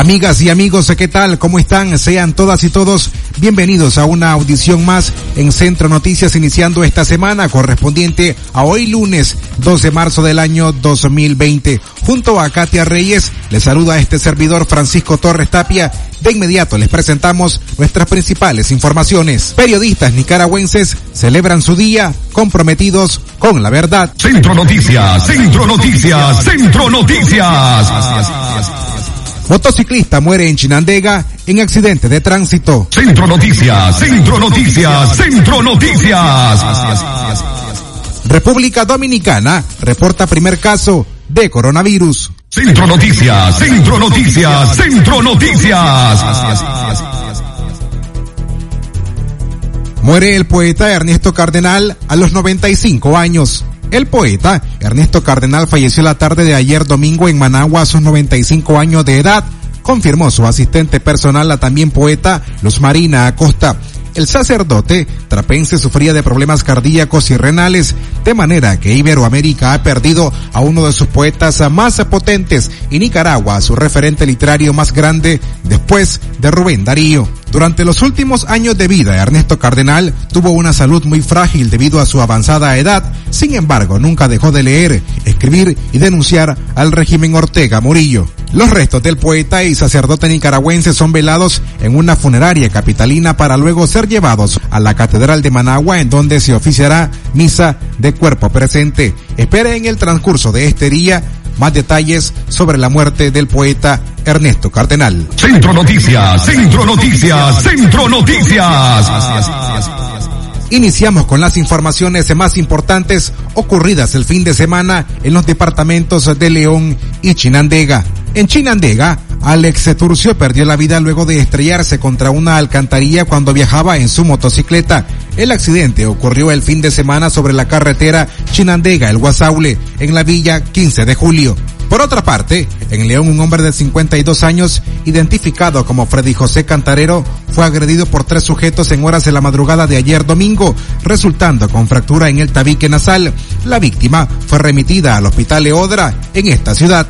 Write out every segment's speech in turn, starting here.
Amigas y amigos, ¿qué tal? ¿Cómo están? Sean todas y todos bienvenidos a una audición más en Centro Noticias iniciando esta semana correspondiente a hoy lunes 2 de marzo del año 2020. Junto a Katia Reyes, les saluda este servidor Francisco Torres Tapia. De inmediato les presentamos nuestras principales informaciones. Periodistas nicaragüenses celebran su día comprometidos con la verdad. Centro Noticias, Centro Noticias, Centro Noticias. Motociclista muere en Chinandega en accidente de tránsito. Centro Noticias, Centro Noticias, Centro Noticias. República Dominicana reporta primer caso de coronavirus. Centro Noticias, Centro Noticias, Centro Noticias. Muere el poeta Ernesto Cardenal a los 95 años. El poeta Ernesto Cardenal falleció la tarde de ayer domingo en Managua a sus 95 años de edad, confirmó su asistente personal, la también poeta Luz Marina Acosta. El sacerdote trapense sufría de problemas cardíacos y renales, de manera que Iberoamérica ha perdido a uno de sus poetas más potentes y Nicaragua a su referente literario más grande después de Rubén Darío. Durante los últimos años de vida, Ernesto Cardenal tuvo una salud muy frágil debido a su avanzada edad, sin embargo nunca dejó de leer, escribir y denunciar al régimen Ortega Murillo. Los restos del poeta y sacerdote nicaragüense son velados en una funeraria capitalina para luego ser llevados a la Catedral de Managua en donde se oficiará misa de cuerpo presente. Espere en el transcurso de este día más detalles sobre la muerte del poeta Ernesto Cardenal. Centro Noticias, Centro Noticias, Centro Noticias. Iniciamos con las informaciones más importantes ocurridas el fin de semana en los departamentos de León y Chinandega. En Chinandega, Alex Turcio perdió la vida luego de estrellarse contra una alcantarilla cuando viajaba en su motocicleta. El accidente ocurrió el fin de semana sobre la carretera Chinandega, el Guasaule, en la villa 15 de julio. Por otra parte, en León un hombre de 52 años, identificado como Freddy José Cantarero, fue agredido por tres sujetos en horas de la madrugada de ayer domingo, resultando con fractura en el tabique nasal. La víctima fue remitida al hospital Leodra en esta ciudad.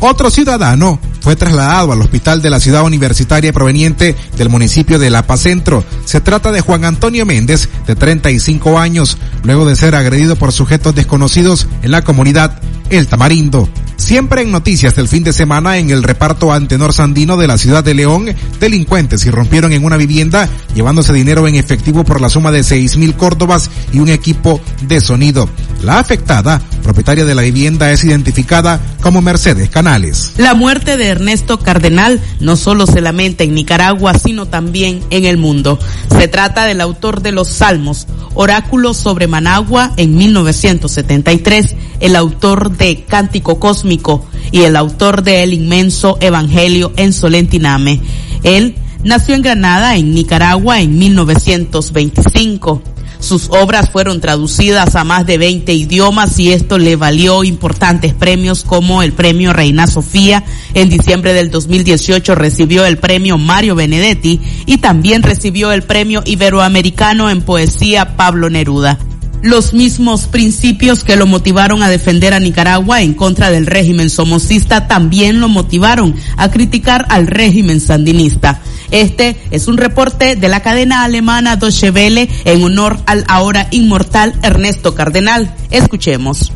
Otro ciudadano fue trasladado al hospital de la ciudad universitaria proveniente del municipio de La Paz Centro. Se trata de Juan Antonio Méndez, de 35 años, luego de ser agredido por sujetos desconocidos en la comunidad El Tamarindo. Siempre en noticias del fin de semana en el reparto Antenor Sandino de la ciudad de León, delincuentes irrumpieron en una vivienda llevándose dinero en efectivo por la suma de seis mil córdobas y un equipo de sonido. La afectada, propietaria de la vivienda, es identificada como Mercedes Canales. La muerte de Ernesto Cardenal no solo se lamenta en Nicaragua, sino también en el mundo. Se trata del autor de los Salmos, Oráculo sobre Managua en 1973, el autor de Cántico Cósmico y el autor de El inmenso Evangelio en Solentiname. Él nació en Granada, en Nicaragua, en 1925. Sus obras fueron traducidas a más de 20 idiomas y esto le valió importantes premios como el premio Reina Sofía. En diciembre del 2018 recibió el premio Mario Benedetti y también recibió el premio Iberoamericano en poesía Pablo Neruda los mismos principios que lo motivaron a defender a Nicaragua en contra del régimen somocista también lo motivaron a criticar al régimen sandinista. Este es un reporte de la cadena alemana Deutsche Welle en honor al ahora inmortal Ernesto Cardenal. Escuchemos.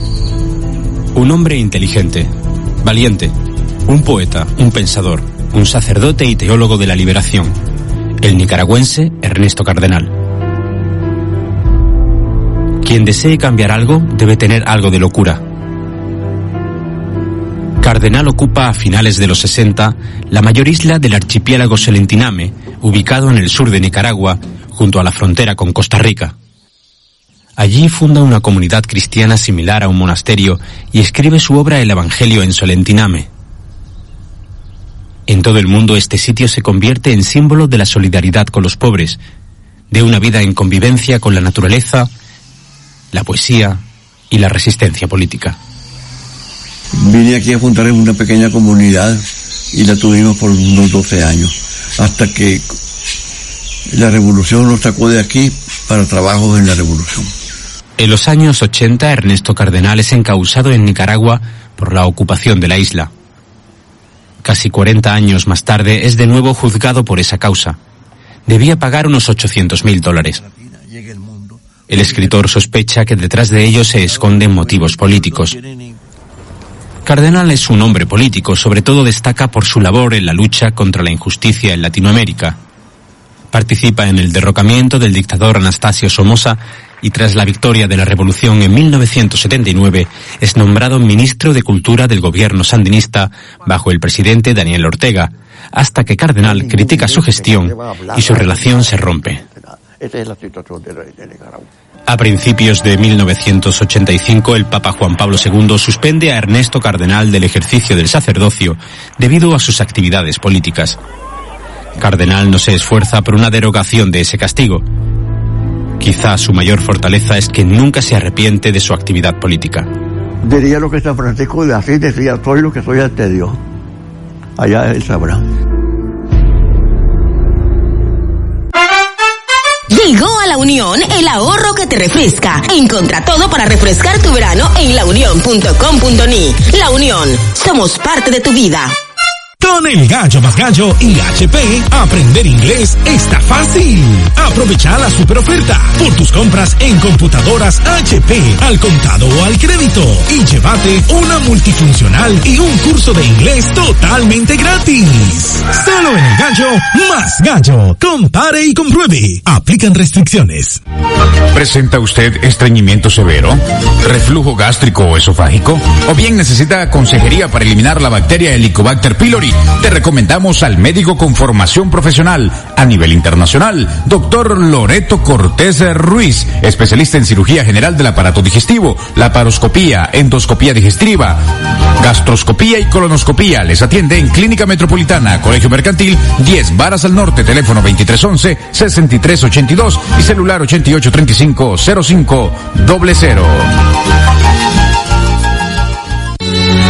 Un hombre inteligente, valiente, un poeta, un pensador, un sacerdote y teólogo de la liberación, el nicaragüense Ernesto Cardenal. Quien desee cambiar algo debe tener algo de locura. Cardenal ocupa a finales de los 60 la mayor isla del archipiélago Selentiname, ubicado en el sur de Nicaragua, junto a la frontera con Costa Rica. Allí funda una comunidad cristiana similar a un monasterio y escribe su obra El Evangelio en Solentiname. En todo el mundo este sitio se convierte en símbolo de la solidaridad con los pobres, de una vida en convivencia con la naturaleza la poesía y la resistencia política. Vine aquí a juntar en una pequeña comunidad y la tuvimos por unos 12 años, hasta que la revolución nos sacó de aquí para trabajos en la revolución. En los años 80, Ernesto Cardenal es encausado en Nicaragua por la ocupación de la isla. Casi 40 años más tarde es de nuevo juzgado por esa causa. Debía pagar unos 800 mil dólares. El escritor sospecha que detrás de ello se esconden motivos políticos. Cardenal es un hombre político, sobre todo destaca por su labor en la lucha contra la injusticia en Latinoamérica. Participa en el derrocamiento del dictador Anastasio Somoza y tras la victoria de la revolución en 1979 es nombrado ministro de Cultura del gobierno sandinista bajo el presidente Daniel Ortega, hasta que Cardenal critica su gestión y su relación se rompe. A principios de 1985, el Papa Juan Pablo II suspende a Ernesto Cardenal del ejercicio del sacerdocio debido a sus actividades políticas. Cardenal no se esfuerza por una derogación de ese castigo. Quizá su mayor fortaleza es que nunca se arrepiente de su actividad política. Diría lo que San Francisco de Asís decía, soy lo que soy ante Dios. Allá él sabrá. Llegó a la Unión el ahorro que te refresca. Encontra todo para refrescar tu verano en launión.com.ni. La Unión, somos parte de tu vida. Con el gallo más gallo y HP, aprender inglés está fácil. Aprovecha la super oferta por tus compras en computadoras HP al contado o al crédito y llévate una multifuncional y un curso de inglés totalmente gratis. Solo en el gallo más gallo. Compare y compruebe. Aplican restricciones. ¿Presenta usted estreñimiento severo? ¿Reflujo gástrico o esofágico? ¿O bien necesita consejería para eliminar la bacteria Helicobacter pylori? Te recomendamos al médico con formación profesional a nivel internacional, doctor Loreto Cortés Ruiz, especialista en cirugía general del aparato digestivo, laparoscopía, endoscopía digestiva, gastroscopía y colonoscopía. Les atiende en Clínica Metropolitana, Colegio Mercantil, 10 Varas al Norte, teléfono 2311-6382 y celular 8835-0500.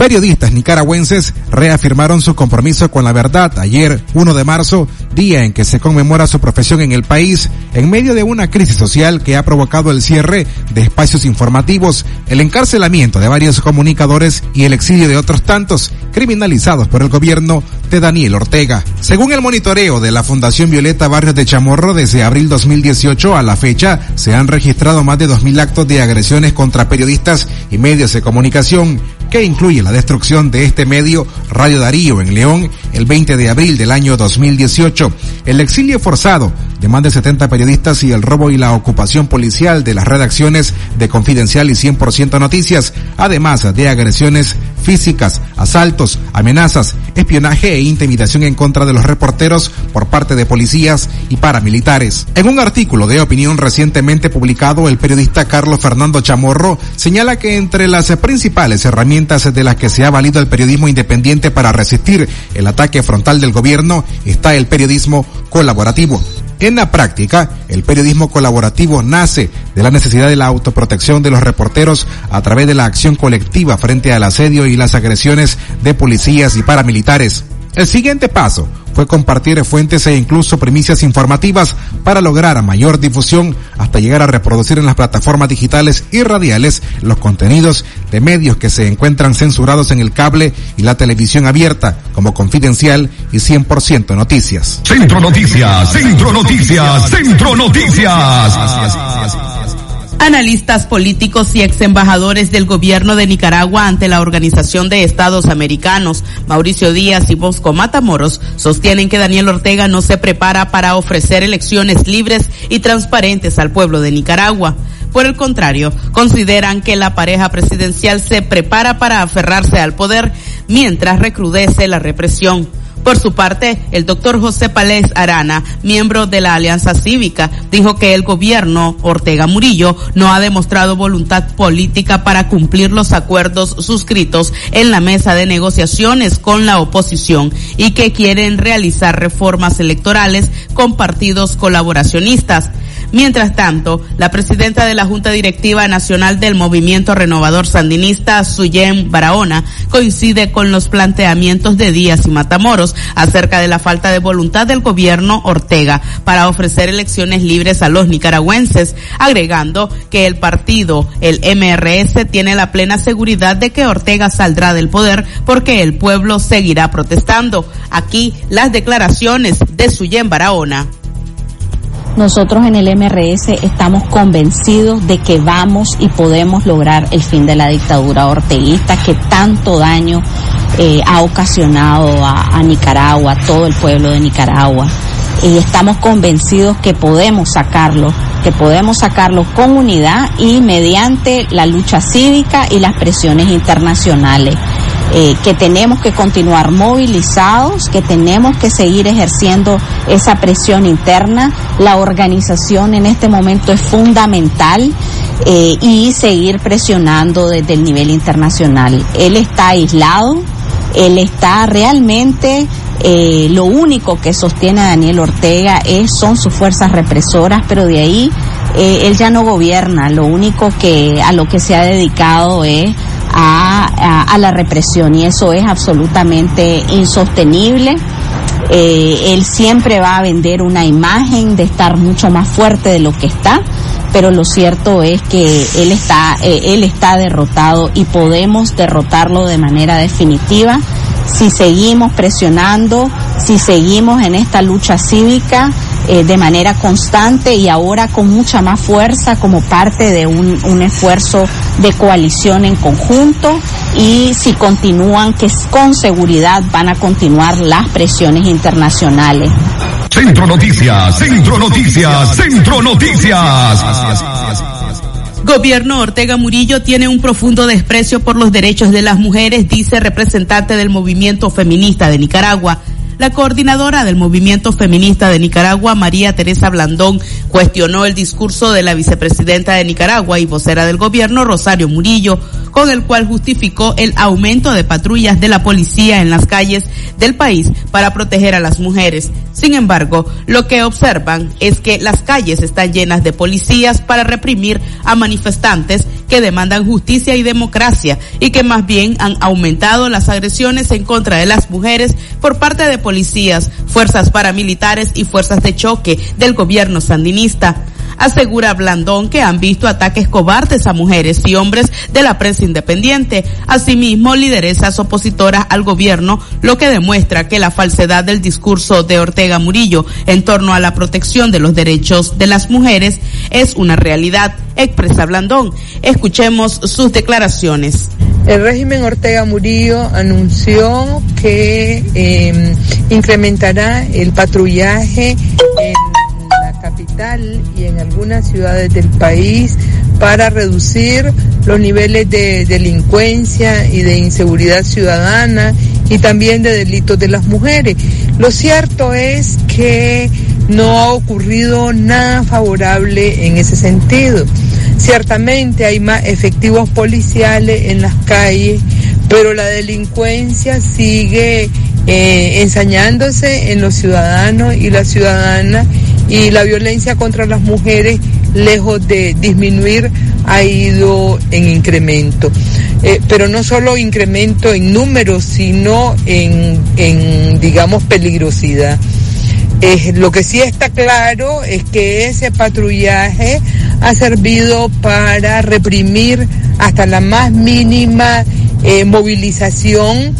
Periodistas nicaragüenses reafirmaron su compromiso con la verdad ayer, 1 de marzo, día en que se conmemora su profesión en el país, en medio de una crisis social que ha provocado el cierre de espacios informativos, el encarcelamiento de varios comunicadores y el exilio de otros tantos criminalizados por el gobierno de Daniel Ortega. Según el monitoreo de la Fundación Violeta Barrios de Chamorro, desde abril 2018 a la fecha se han registrado más de 2.000 actos de agresiones contra periodistas y medios de comunicación, que incluye la destrucción de este medio Radio Darío en León el 20 de abril del año 2018, el exilio forzado de más de 70 periodistas y el robo y la ocupación policial de las redacciones de Confidencial y 100% Noticias, además de agresiones físicas, asaltos, amenazas, espionaje e intimidación en contra de los reporteros por parte de policías y paramilitares. En un artículo de opinión recientemente publicado, el periodista Carlos Fernando Chamorro señala que entre las principales herramientas de las que se ha valido el periodismo independiente para resistir el ataque frontal del gobierno está el periodismo colaborativo. En la práctica, el periodismo colaborativo nace de la necesidad de la autoprotección de los reporteros a través de la acción colectiva frente al asedio y las agresiones de policías y paramilitares. El siguiente paso fue compartir fuentes e incluso primicias informativas para lograr mayor difusión hasta llegar a reproducir en las plataformas digitales y radiales los contenidos de medios que se encuentran censurados en el cable y la televisión abierta como Confidencial y 100% Noticias. Centro Noticias, Centro Noticias, Centro Noticias. Analistas políticos y ex embajadores del gobierno de Nicaragua ante la Organización de Estados Americanos, Mauricio Díaz y Bosco Matamoros, sostienen que Daniel Ortega no se prepara para ofrecer elecciones libres y transparentes al pueblo de Nicaragua. Por el contrario, consideran que la pareja presidencial se prepara para aferrarse al poder mientras recrudece la represión. Por su parte, el doctor José Palés Arana, miembro de la Alianza Cívica, dijo que el gobierno Ortega Murillo no ha demostrado voluntad política para cumplir los acuerdos suscritos en la mesa de negociaciones con la oposición y que quieren realizar reformas electorales con partidos colaboracionistas. Mientras tanto, la presidenta de la Junta Directiva Nacional del Movimiento Renovador Sandinista, Suyen Barahona, coincide con los planteamientos de Díaz y Matamoros acerca de la falta de voluntad del gobierno Ortega para ofrecer elecciones libres a los nicaragüenses, agregando que el partido, el MRS, tiene la plena seguridad de que Ortega saldrá del poder porque el pueblo seguirá protestando. Aquí las declaraciones de Suyen Barahona. Nosotros en el MRS estamos convencidos de que vamos y podemos lograr el fin de la dictadura orteguista que tanto daño eh, ha ocasionado a, a Nicaragua, a todo el pueblo de Nicaragua. Y estamos convencidos que podemos sacarlo, que podemos sacarlo con unidad y mediante la lucha cívica y las presiones internacionales. Eh, que tenemos que continuar movilizados, que tenemos que seguir ejerciendo esa presión interna. La organización en este momento es fundamental eh, y seguir presionando desde el nivel internacional. Él está aislado, él está realmente eh, lo único que sostiene a Daniel Ortega es, son sus fuerzas represoras, pero de ahí él ya no gobierna. Lo único que a lo que se ha dedicado es a, la represión y eso es absolutamente insostenible. Eh, él siempre va a vender una imagen de estar mucho más fuerte de lo que está, pero lo cierto es que él está, eh, él está derrotado y podemos derrotarlo de manera definitiva si seguimos presionando, si seguimos en esta lucha cívica eh, de manera constante y ahora con mucha más fuerza como parte de un, un esfuerzo de coalición en conjunto y si continúan que con seguridad van a continuar las presiones internacionales. Centro Noticias, Centro Noticias, Centro Noticias. Gobierno Ortega Murillo tiene un profundo desprecio por los derechos de las mujeres, dice representante del movimiento feminista de Nicaragua. La coordinadora del movimiento feminista de Nicaragua, María Teresa Blandón, cuestionó el discurso de la vicepresidenta de Nicaragua y vocera del gobierno, Rosario Murillo, con el cual justificó el aumento de patrullas de la policía en las calles del país para proteger a las mujeres. Sin embargo, lo que observan es que las calles están llenas de policías para reprimir a manifestantes que demandan justicia y democracia y que más bien han aumentado las agresiones en contra de las mujeres por parte de policías, fuerzas paramilitares y fuerzas de choque del gobierno sandinista asegura Blandón que han visto ataques cobardes a mujeres y hombres de la prensa independiente, asimismo lideresas opositoras al gobierno, lo que demuestra que la falsedad del discurso de Ortega Murillo en torno a la protección de los derechos de las mujeres es una realidad, expresa Blandón. Escuchemos sus declaraciones. El régimen Ortega Murillo anunció que eh, incrementará el patrullaje en capital y en algunas ciudades del país para reducir los niveles de delincuencia y de inseguridad ciudadana y también de delitos de las mujeres. Lo cierto es que no ha ocurrido nada favorable en ese sentido. Ciertamente hay más efectivos policiales en las calles, pero la delincuencia sigue eh, ensañándose en los ciudadanos y las ciudadanas y la violencia contra las mujeres, lejos de disminuir, ha ido en incremento. Eh, pero no solo incremento en números, sino en, digamos, peligrosidad. Eh, lo que sí está claro es que ese patrullaje ha servido para reprimir hasta la más mínima eh, movilización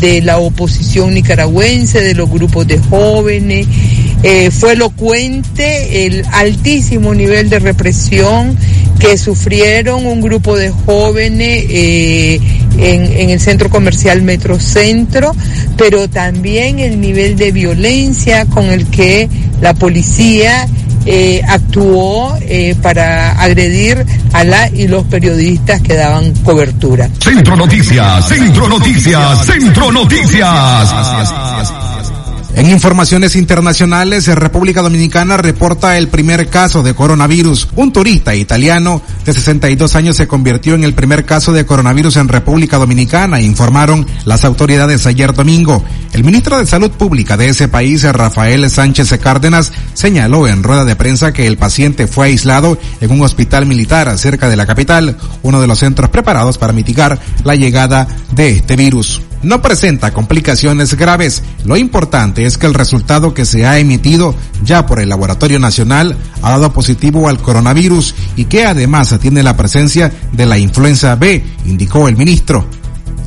de la oposición nicaragüense, de los grupos de jóvenes. Eh, fue elocuente el altísimo nivel de represión que sufrieron un grupo de jóvenes eh, en, el centro comercial Metrocentro, pero también el nivel de violencia con el que la policía eh, actuó para agredir a la y los periodistas que daban cobertura. Centro Noticias, Centro Noticias, Centro Noticias. En informaciones internacionales, República Dominicana reporta el primer caso de coronavirus. Un turista italiano de 62 años se convirtió en el primer caso de coronavirus en República Dominicana, informaron las autoridades ayer domingo. El ministro de Salud Pública de ese país, Rafael Sánchez Cárdenas, señaló en rueda de prensa que el paciente fue aislado en un hospital militar cerca de la capital, uno de los centros preparados para mitigar la llegada de este virus no presenta complicaciones graves. Lo importante es que el resultado que se ha emitido ya por el Laboratorio Nacional ha dado positivo al coronavirus y que además tiene la presencia de la influenza B, indicó el ministro.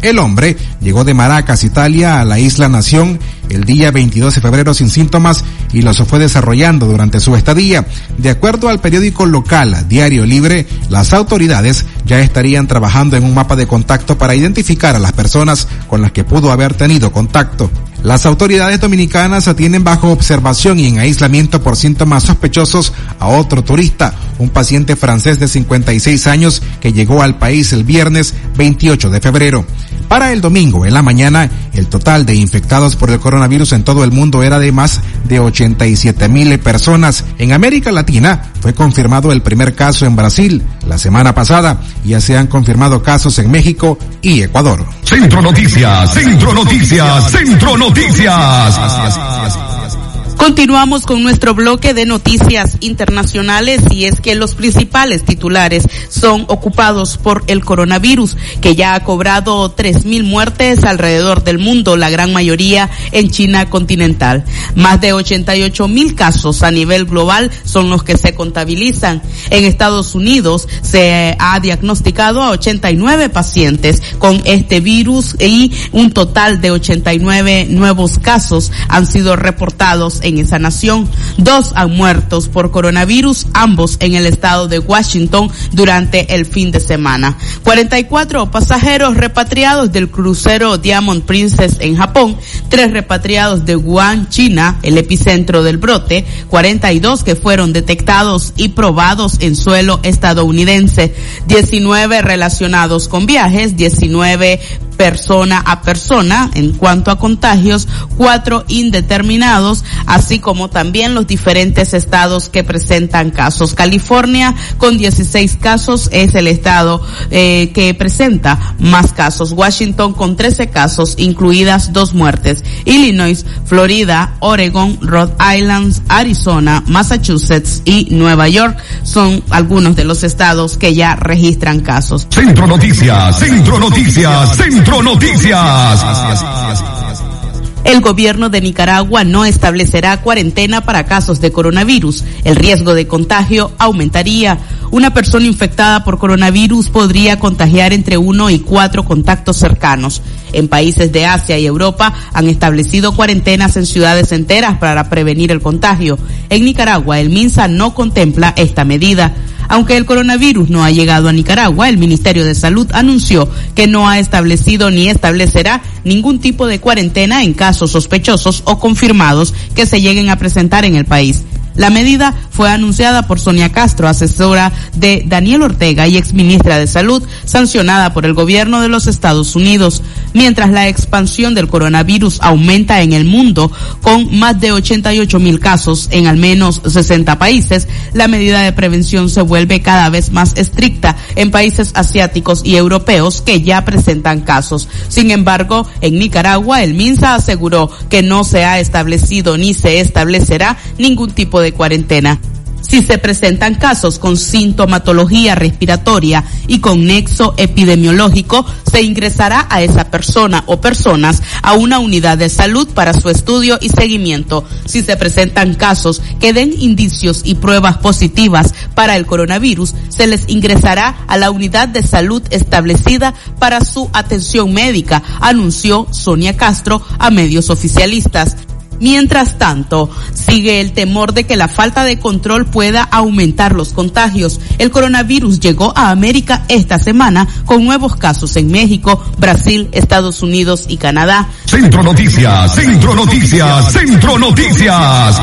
El hombre llegó de Maracas, Italia, a la isla Nación el día 22 de febrero sin síntomas y los fue desarrollando durante su estadía. De acuerdo al periódico local Diario Libre, las autoridades ya estarían trabajando en un mapa de contacto para identificar a las personas con las que pudo haber tenido contacto. Las autoridades dominicanas tienen bajo observación y en aislamiento por síntomas sospechosos a otro turista, un paciente francés de 56 años que llegó al país el viernes 28 de febrero. Para el domingo en la mañana, el total de infectados por el coronavirus en todo el mundo era de más de 87 mil personas. En América Latina fue confirmado el primer caso en Brasil la semana pasada ya se han confirmado casos en México y Ecuador. Centro Noticias, Centro Noticias, Centro Noticias. Continuamos con nuestro bloque de noticias internacionales y es que los principales titulares son ocupados por el coronavirus que ya ha cobrado 3.000 muertes alrededor del mundo, la gran mayoría en China continental. Más de 88.000 casos a nivel global son los que se contabilizan. En Estados Unidos se ha diagnosticado a 89 pacientes con este virus y un total de 89 nuevos casos han sido reportados en esa nación. Dos han muerto por coronavirus, ambos en el estado de Washington durante el fin de semana. 44 pasajeros repatriados del crucero Diamond Princess en Japón, tres repatriados de Wuhan, China, el epicentro del brote, 42 que fueron detectados y probados en suelo estadounidense, 19 relacionados con viajes, 19 persona a persona en cuanto a contagios, cuatro indeterminados, así como también los diferentes estados que presentan casos. California con 16 casos es el estado eh, que presenta más casos. Washington con 13 casos, incluidas dos muertes. Illinois, Florida, Oregon, Rhode Island, Arizona, Massachusetts y Nueva York son algunos de los estados que ya registran casos. Centro Noticias, Centro Noticias, Centro Noticias. El gobierno de Nicaragua no establecerá cuarentena para casos de coronavirus. El riesgo de contagio aumentaría. Una persona infectada por coronavirus podría contagiar entre uno y cuatro contactos cercanos. En países de Asia y Europa han establecido cuarentenas en ciudades enteras para prevenir el contagio. En Nicaragua, el MINSA no contempla esta medida. Aunque el coronavirus no ha llegado a Nicaragua, el Ministerio de Salud anunció que no ha establecido ni establecerá ningún tipo de cuarentena en casos sospechosos o confirmados que se lleguen a presentar en el país. La medida fue anunciada por Sonia Castro, asesora de Daniel Ortega y exministra de Salud, sancionada por el gobierno de los Estados Unidos. Mientras la expansión del coronavirus aumenta en el mundo con más de 88 mil casos en al menos 60 países, la medida de prevención se vuelve cada vez más estricta en países asiáticos y europeos que ya presentan casos. Sin embargo, en Nicaragua, el MINSA aseguró que no se ha establecido ni se establecerá ningún tipo cuarentena. Si se presentan casos con sintomatología respiratoria y con nexo epidemiológico, se ingresará a esa persona o personas a una unidad de salud para su estudio y seguimiento. Si se presentan casos que den indicios y pruebas positivas para el coronavirus, se les ingresará a la unidad de salud establecida para su atención médica, anunció Sonia Castro a medios oficialistas. Mientras tanto, sigue el temor de que la falta de control pueda aumentar los contagios. El coronavirus llegó a América esta semana con nuevos casos en México, Brasil, Estados Unidos y Canadá. Centro Noticias, Centro Noticias, Centro Noticias.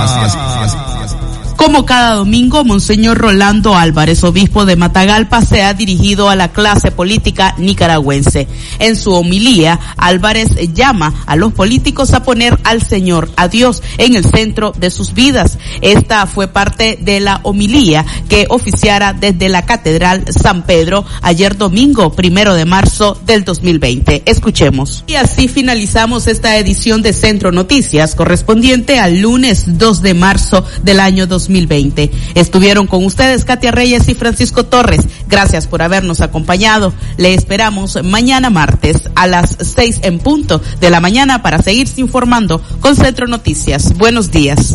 Como cada domingo, Monseñor Rolando Álvarez, obispo de Matagalpa, se ha dirigido a la clase política nicaragüense. En su homilía, Álvarez llama a los políticos a poner al Señor, a Dios, en el centro de sus vidas. Esta fue parte de la homilía que oficiara desde la Catedral San Pedro ayer domingo, primero de marzo del 2020. Escuchemos. Y así finalizamos esta edición de Centro Noticias correspondiente al lunes 2 de marzo del año 2020. 2020. Estuvieron con ustedes Katia Reyes y Francisco Torres. Gracias por habernos acompañado. Le esperamos mañana martes a las seis en punto de la mañana para seguirse informando con Centro Noticias. Buenos días.